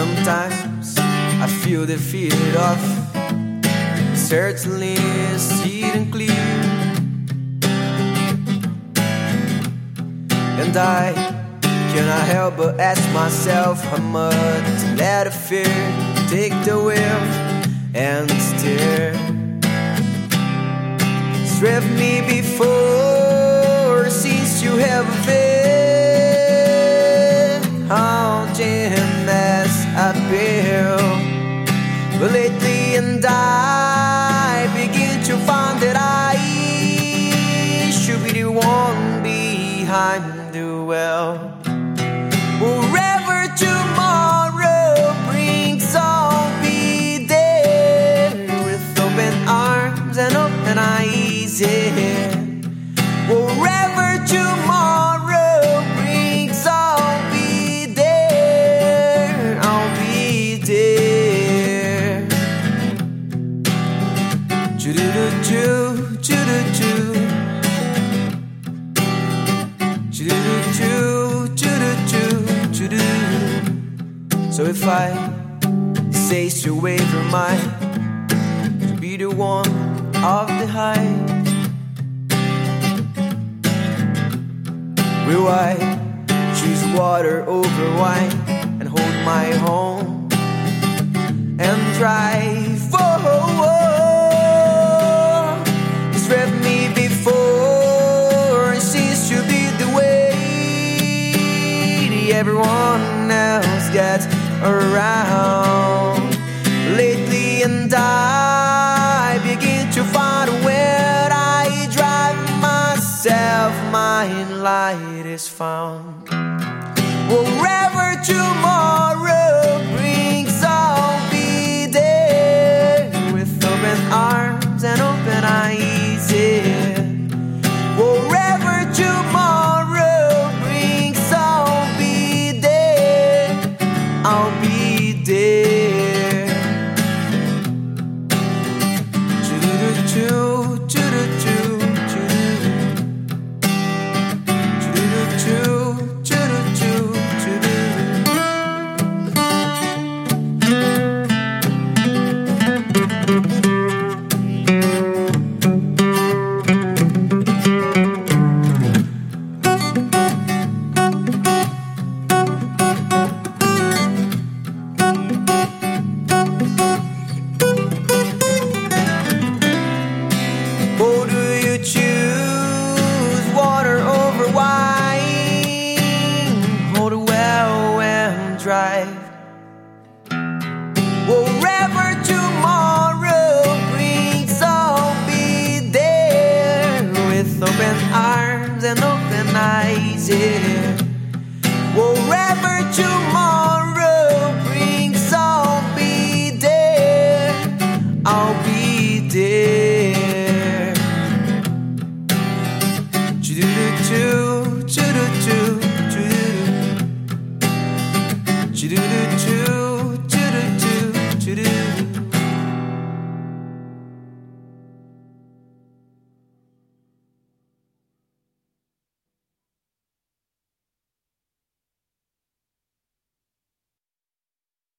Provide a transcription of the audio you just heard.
Sometimes I feel defeated off. Certainly see it and clear. And I cannot help but ask myself how much to let a fear take the wheel and steer. Strive me before behind the well. Wherever tomorrow brings, I'll be there with open arms and open eyes. Yeah. Wherever tomorrow brings, I'll be there. I'll be there. Choo-doo-doo-choo, choo-doo-choo. Choo-doo-doo-choo, So if I say to waver mine to be the one of the high, will I choose water over wine and hold my home and drive forward? It's read me before and seems to be the way everyone else gets around lately, and I begin to find where I drive myself. My light is found wherever tomorrow. arms and open eyes, yeah. Wherever tomorrow brings, I'll be there. I'll be there. Do do do do do do do do do do do.